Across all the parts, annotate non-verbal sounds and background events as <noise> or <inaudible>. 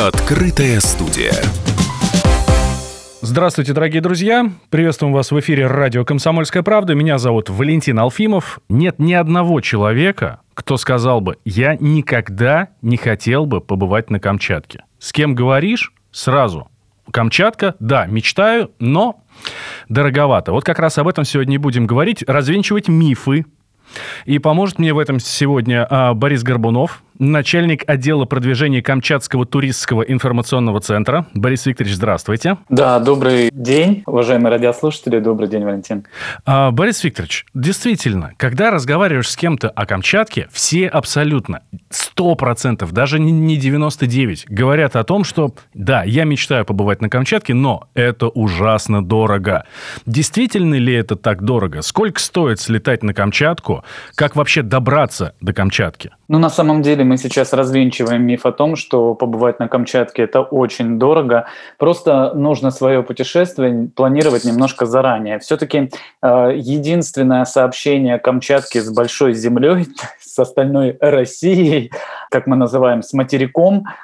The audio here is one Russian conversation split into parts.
Открытая студия. Здравствуйте, дорогие друзья. Приветствуем вас в эфире радио «Комсомольская правда». Меня зовут Валентин Алфимов. Нет ни одного человека, кто сказал бы, я никогда не хотел бы побывать на Камчатке. С кем говоришь, сразу. Камчатка, да, мечтаю, но дороговато. Вот как раз об этом сегодня и будем говорить. Развенчивать мифы. И поможет мне в этом сегодня а, Борис Горбунов, начальник отдела продвижения Камчатского туристского информационного центра. Борис Викторович, здравствуйте. Да, добрый день, уважаемые радиослушатели. Добрый день, Валентин. А, Борис Викторович, действительно, когда разговариваешь с кем-то о Камчатке, все абсолютно, 100%, даже не 99, говорят о том, что да, я мечтаю побывать на Камчатке, но это ужасно дорого. Действительно ли это так дорого? Сколько стоит слетать на Камчатку? Как вообще добраться до Камчатки? Ну, на самом деле мы сейчас развенчиваем миф о том, что побывать на Камчатке – это очень дорого. Просто нужно свое путешествие планировать немножко заранее. Все-таки э, единственное сообщение Камчатки с большой землей, <laughs> с остальной Россией, как мы называем, с материком –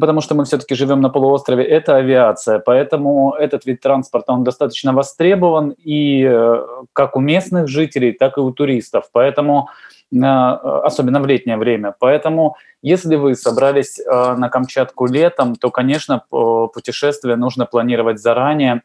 потому что мы все-таки живем на полуострове, это авиация. Поэтому этот вид транспорта, он достаточно востребован и э, как у местных жителей, так и у туристов. Поэтому особенно в летнее время. Поэтому, если вы собрались э, на Камчатку летом, то, конечно, путешествие нужно планировать заранее,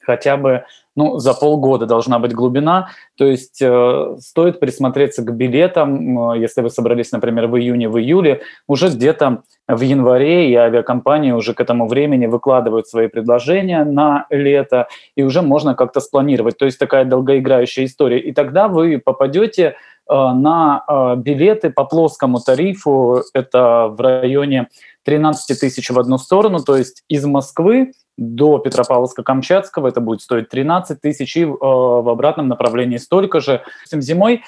хотя бы ну, за полгода должна быть глубина. То есть э, стоит присмотреться к билетам, э, если вы собрались, например, в июне, в июле, уже где-то в январе и авиакомпании уже к этому времени выкладывают свои предложения на лето, и уже можно как-то спланировать. То есть такая долгоиграющая история. И тогда вы попадете э, на э, билеты по плоскому тарифу, это в районе 13 тысяч в одну сторону, то есть из Москвы до Петропавловска-Камчатского это будет стоить 13 тысяч, и э, в обратном направлении столько же. Зимой э,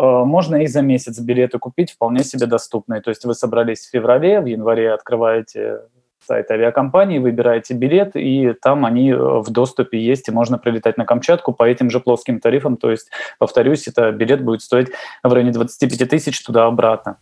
можно и за месяц билеты купить вполне себе доступные. То есть вы собрались в феврале, в январе открываете сайт авиакомпании, выбираете билет, и там они э, в доступе есть, и можно прилетать на Камчатку по этим же плоским тарифам. То есть, повторюсь, это билет будет стоить в районе 25 тысяч туда-обратно.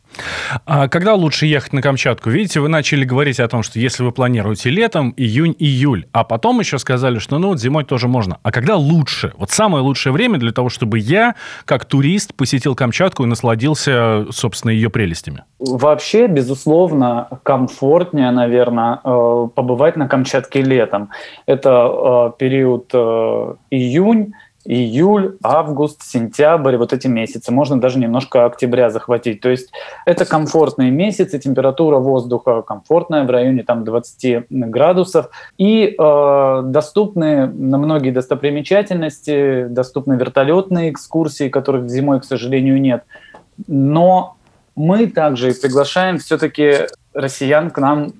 А когда лучше ехать на Камчатку? Видите, вы начали говорить о том, что если вы планируете летом, июнь-июль, а потом еще сказали, что ну вот зимой тоже можно. А когда лучше? Вот самое лучшее время для того, чтобы я, как турист, посетил Камчатку и насладился, собственно, ее прелестями? Вообще, безусловно, комфортнее, наверное, Э, побывать на Камчатке летом. Это э, период э, июнь, июль, август, сентябрь, вот эти месяцы. Можно даже немножко октября захватить. То есть это комфортные месяцы, температура воздуха комфортная в районе там, 20 градусов. И э, доступны на многие достопримечательности, доступны вертолетные экскурсии, которых зимой, к сожалению, нет. Но мы также приглашаем все-таки россиян к нам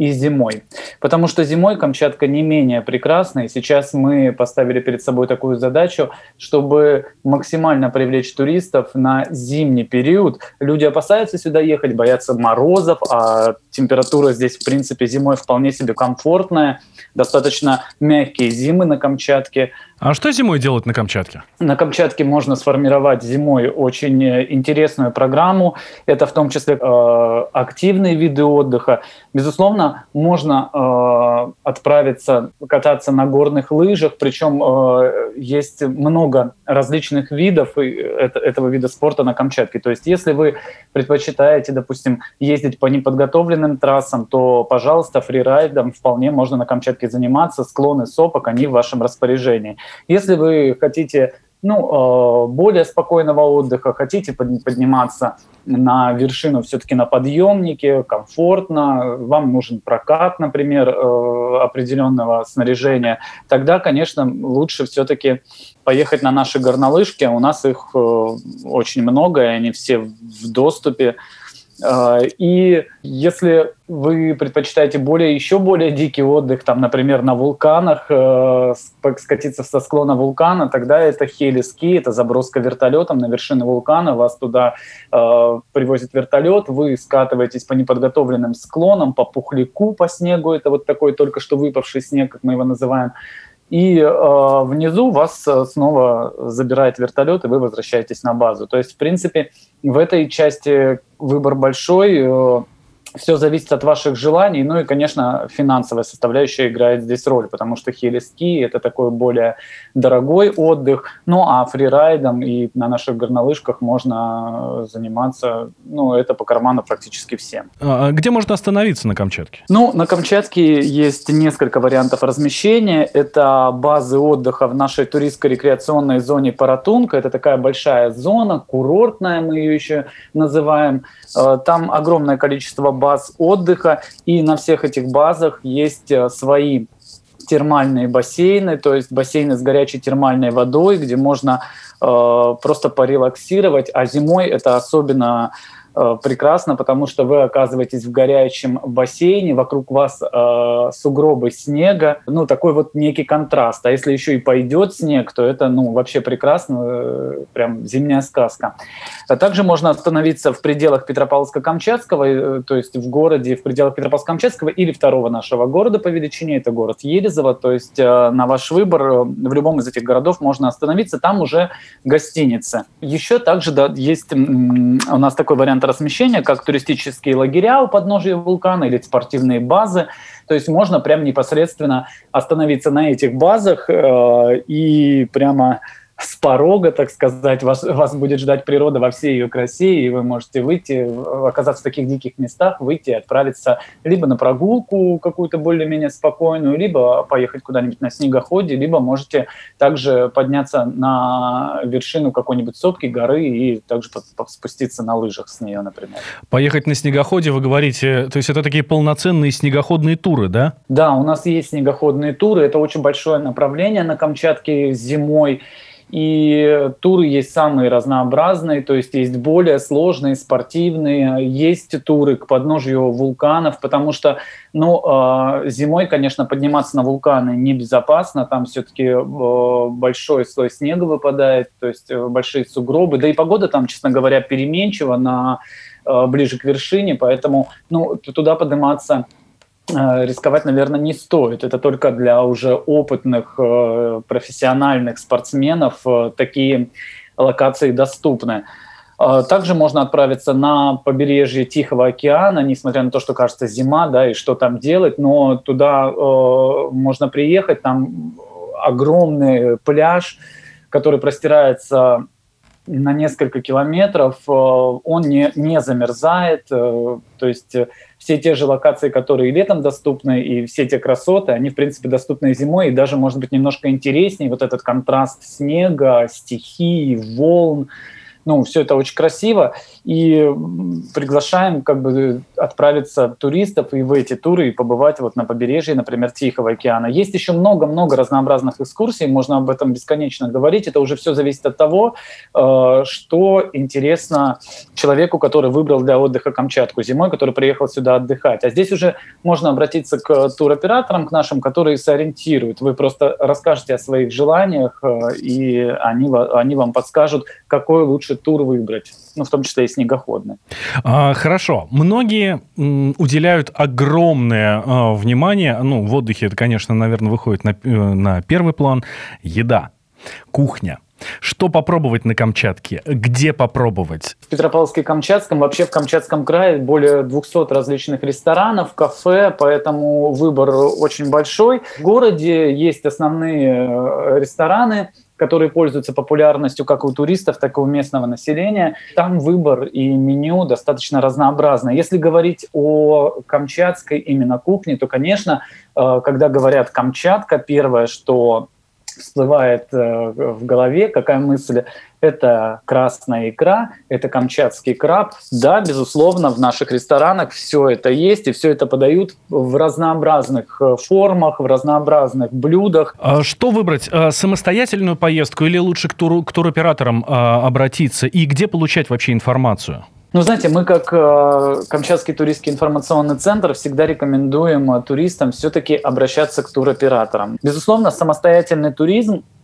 и зимой. Потому что зимой Камчатка не менее прекрасна, и сейчас мы поставили перед собой такую задачу, чтобы максимально привлечь туристов на зимний период. Люди опасаются сюда ехать, боятся морозов, а температура здесь, в принципе, зимой вполне себе комфортная, достаточно мягкие зимы на Камчатке. А что зимой делать на Камчатке? На Камчатке можно сформировать зимой очень э, интересную программу. Это в том числе э, активные виды отдыха. Безусловно, можно э, отправиться кататься на горных лыжах, причем э, есть много различных видов это, этого вида спорта на Камчатке. То есть если вы предпочитаете, допустим, ездить по неподготовленным трассам, то, пожалуйста, фрирайдом вполне можно на Камчатке заниматься. Склоны сопок, они в вашем распоряжении. Если вы хотите ну, э, более спокойного отдыха, хотите подниматься на вершину все-таки на подъемнике, комфортно, вам нужен прокат, например, э, определенного снаряжения, тогда, конечно, лучше все-таки поехать на наши горнолыжки. У нас их э, очень много, и они все в доступе. А, и если вы предпочитаете более, еще более дикий отдых, там, например, на вулканах, э, скатиться со склона вулкана, тогда это хелиски, это заброска вертолетом на вершины вулкана, вас туда э, привозит вертолет, вы скатываетесь по неподготовленным склонам, по пухляку, по снегу, это вот такой только что выпавший снег, как мы его называем, и э, внизу вас э, снова забирает вертолет, и вы возвращаетесь на базу. То есть, в принципе, в этой части выбор большой. Э, все зависит от ваших желаний, ну и, конечно, финансовая составляющая играет здесь роль, потому что хелиски – это такой более дорогой отдых, ну а фрирайдом и на наших горнолыжках можно заниматься, ну это по карману практически всем. А, а где можно остановиться на Камчатке? Ну, на Камчатке есть несколько вариантов размещения. Это базы отдыха в нашей туристско-рекреационной зоне Паратунка. Это такая большая зона, курортная мы ее еще называем. Э, там огромное количество баз отдыха, и на всех этих базах есть э, свои термальные бассейны, то есть бассейны с горячей термальной водой, где можно э, просто порелаксировать, а зимой это особенно прекрасно, потому что вы оказываетесь в горячем бассейне, вокруг вас э, сугробы снега, ну такой вот некий контраст. А если еще и пойдет снег, то это ну вообще прекрасно, э, прям зимняя сказка. А также можно остановиться в пределах Петропавловска-Камчатского, э, то есть в городе в пределах Петропавловска-Камчатского или второго нашего города по величине, это город Елизово, то есть э, на ваш выбор э, в любом из этих городов можно остановиться, там уже гостиница. Еще также да, есть у нас такой вариант вариант размещения, как туристические лагеря у подножия вулкана или спортивные базы. То есть можно прямо непосредственно остановиться на этих базах э, и прямо с порога, так сказать, вас, вас будет ждать природа во всей ее красе, и вы можете выйти, оказаться в таких диких местах, выйти и отправиться либо на прогулку какую-то более-менее спокойную, либо поехать куда-нибудь на снегоходе, либо можете также подняться на вершину какой-нибудь сопки, горы и также спуститься на лыжах с нее, например. Поехать на снегоходе, вы говорите, то есть это такие полноценные снегоходные туры, да? Да, у нас есть снегоходные туры, это очень большое направление на Камчатке зимой, и туры есть самые разнообразные, то есть есть более сложные, спортивные, есть туры к подножью вулканов, потому что ну, а, зимой, конечно, подниматься на вулканы небезопасно, там все-таки э, большой слой снега выпадает, то есть э, большие сугробы, да и погода там, честно говоря, переменчива на э, ближе к вершине, поэтому ну, туда подниматься рисковать, наверное, не стоит. Это только для уже опытных э, профессиональных спортсменов э, такие локации доступны. Также можно отправиться на побережье Тихого океана, несмотря на то, что кажется зима, да, и что там делать, но туда э, можно приехать, там огромный пляж, который простирается на несколько километров, он не, не замерзает, то есть все те же локации, которые летом доступны, и все те красоты, они, в принципе, доступны зимой, и даже, может быть, немножко интереснее вот этот контраст снега, стихий, волн, ну, все это очень красиво, и приглашаем как бы отправиться туристов и в эти туры и побывать вот на побережье, например, Тихого океана. Есть еще много-много разнообразных экскурсий, можно об этом бесконечно говорить, это уже все зависит от того, э, что интересно человеку, который выбрал для отдыха Камчатку зимой, который приехал сюда отдыхать. А здесь уже можно обратиться к туроператорам, к нашим, которые сориентируют. Вы просто расскажете о своих желаниях, э, и они, они вам подскажут, какой лучше тур выбрать, ну, в том числе и снегоходный. А, хорошо. Многие м, уделяют огромное а, внимание, ну, в отдыхе это, конечно, наверное, выходит на, э, на первый план, еда, кухня. Что попробовать на Камчатке? Где попробовать? В Петропавловске-Камчатском, вообще в Камчатском крае более 200 различных ресторанов, кафе, поэтому выбор очень большой. В городе есть основные э, рестораны, которые пользуются популярностью как у туристов, так и у местного населения. Там выбор и меню достаточно разнообразно. Если говорить о камчатской именно кухне, то, конечно, э, когда говорят Камчатка, первое, что всплывает э, в голове, какая мысль, это красная икра, это камчатский краб. Да, безусловно, в наших ресторанах все это есть, и все это подают в разнообразных э, формах, в разнообразных блюдах. А что выбрать? Э, самостоятельную поездку или лучше к, тур, к туроператорам обратиться? И где получать вообще информацию? Ну, знаете, мы как э, Камчатский туристский информационный центр всегда рекомендуем э, туристам все-таки обращаться к туроператорам. Безусловно, самостоятельный туризм, э,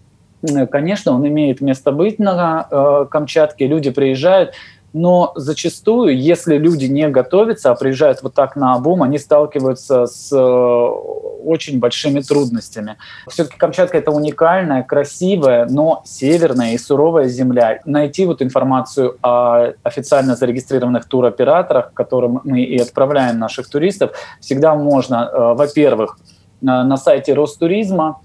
конечно, он имеет место быть на э, Камчатке, люди приезжают, но зачастую, если люди не готовятся, а приезжают вот так на обум, они сталкиваются с э, очень большими трудностями. Все-таки Камчатка это уникальная, красивая, но северная и суровая земля. Найти вот информацию о официально зарегистрированных туроператорах, которым мы и отправляем наших туристов, всегда можно, э, во-первых, на сайте Ростуризма,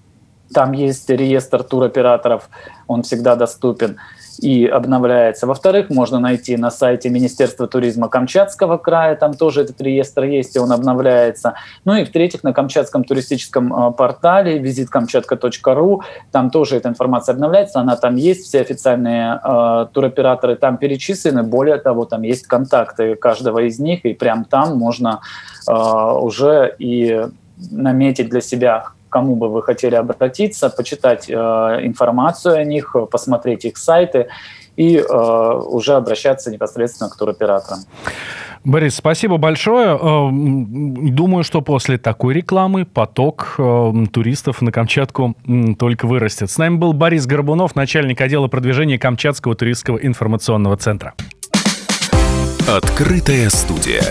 там есть реестр туроператоров, он всегда доступен и обновляется. Во-вторых, можно найти на сайте Министерства туризма Камчатского края, там тоже этот реестр есть, и он обновляется. Ну и в-третьих, на Камчатском туристическом э, портале визиткамчатка.ру, там тоже эта информация обновляется, она там есть, все официальные э, туроператоры там перечислены, более того, там есть контакты каждого из них, и прям там можно э, уже и наметить для себя, кому бы вы хотели обратиться, почитать э, информацию о них, посмотреть их сайты и э, уже обращаться непосредственно к туроператорам. Борис, спасибо большое. Э, думаю, что после такой рекламы поток э, туристов на Камчатку только вырастет. С нами был Борис Горбунов, начальник отдела продвижения Камчатского туристского информационного центра. Открытая студия.